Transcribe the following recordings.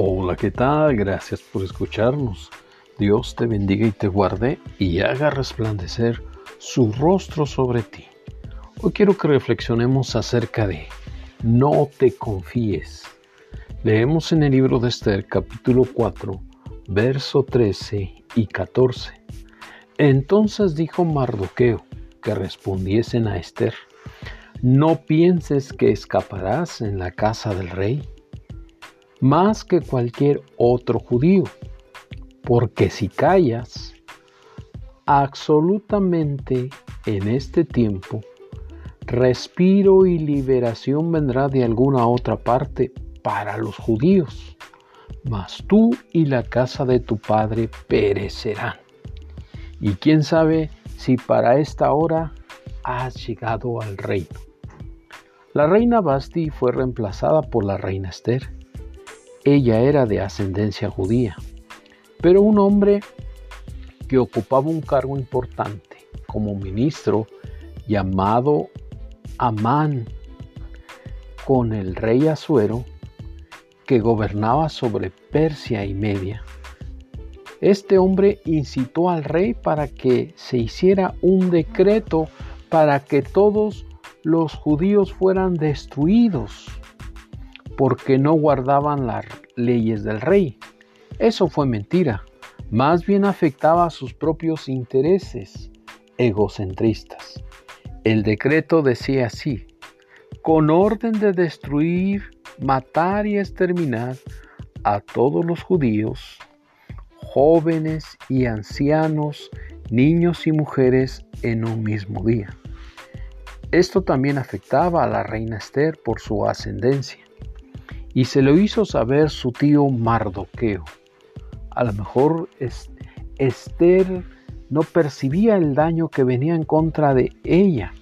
Hola, ¿qué tal? Gracias por escucharnos. Dios te bendiga y te guarde y haga resplandecer su rostro sobre ti. Hoy quiero que reflexionemos acerca de no te confíes. Leemos en el libro de Esther capítulo 4, verso 13 y 14. Entonces dijo Mardoqueo que respondiesen a Esther, no pienses que escaparás en la casa del rey más que cualquier otro judío, porque si callas, absolutamente en este tiempo, respiro y liberación vendrá de alguna otra parte para los judíos, mas tú y la casa de tu padre perecerán. Y quién sabe si para esta hora has llegado al reino. La reina Basti fue reemplazada por la reina Esther ella era de ascendencia judía, pero un hombre que ocupaba un cargo importante como ministro llamado Amán con el rey Asuero que gobernaba sobre Persia y Media. Este hombre incitó al rey para que se hiciera un decreto para que todos los judíos fueran destruidos porque no guardaban las leyes del rey. Eso fue mentira. Más bien afectaba a sus propios intereses egocentristas. El decreto decía así, con orden de destruir, matar y exterminar a todos los judíos, jóvenes y ancianos, niños y mujeres en un mismo día. Esto también afectaba a la reina Esther por su ascendencia y se lo hizo saber su tío Mardoqueo. A lo mejor Esther no percibía el daño que venía en contra de ella.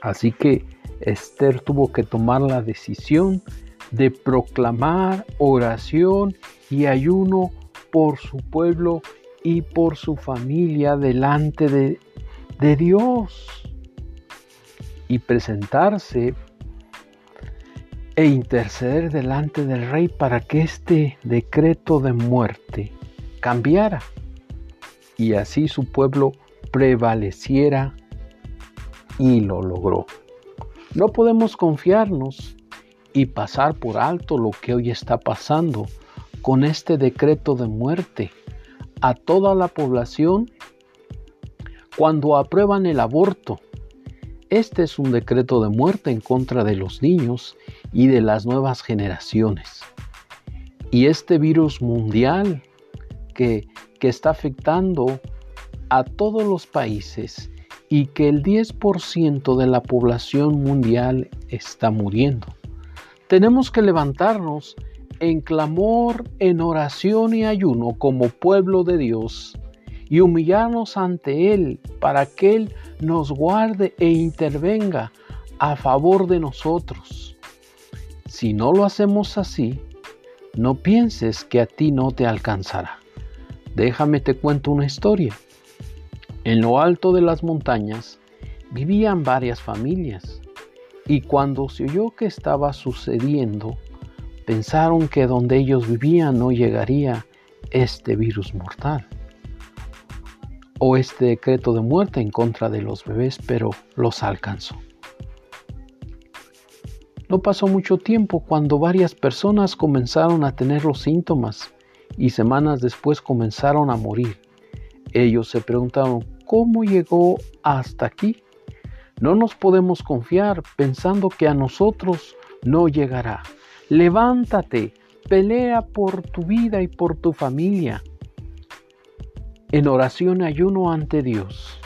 Así que Esther tuvo que tomar la decisión de proclamar oración y ayuno por su pueblo y por su familia delante de, Dios y presentarse e interceder delante del rey para que este decreto de muerte cambiara y así su pueblo prevaleciera y lo logró. No podemos confiarnos y pasar por alto lo que hoy está pasando con este decreto de muerte a toda la población cuando aprueban el aborto este es un decreto de muerte en contra de los niños y de las nuevas generaciones. Y este virus mundial que, que está afectando a todos los países y que el 10% de la población mundial está muriendo. Tenemos que levantarnos en clamor, en oración y ayuno como pueblo de Dios y humillarnos ante Él para que Él nos guarde e intervenga a favor de nosotros. Si no lo hacemos así, no pienses que a ti no te alcanzará. Déjame te cuento una historia. En lo alto de las montañas vivían varias familias y cuando se oyó que estaba sucediendo, pensaron que donde ellos vivían no llegaría este virus mortal o este decreto de muerte en contra de los bebés, pero los alcanzó. No pasó mucho tiempo cuando varias personas comenzaron a tener los síntomas y semanas después comenzaron a morir. Ellos se preguntaron, ¿cómo llegó hasta aquí? No nos podemos confiar pensando que a nosotros no llegará. Levántate, pelea por tu vida y por tu familia en oración ayuno ante Dios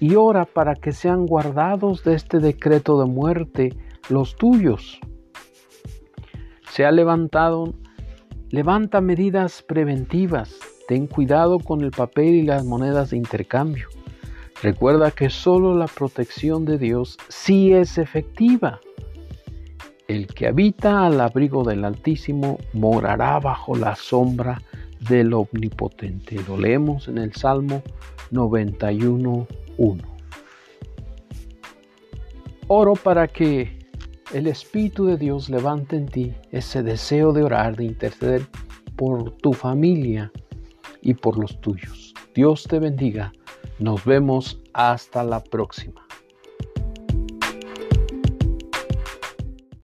y ora para que sean guardados de este decreto de muerte los tuyos. Se ha levantado, levanta medidas preventivas, ten cuidado con el papel y las monedas de intercambio. Recuerda que solo la protección de Dios sí es efectiva. El que habita al abrigo del Altísimo morará bajo la sombra del Omnipotente. Lo leemos en el Salmo 91.1. Oro para que el Espíritu de Dios levante en ti ese deseo de orar, de interceder por tu familia y por los tuyos. Dios te bendiga. Nos vemos hasta la próxima.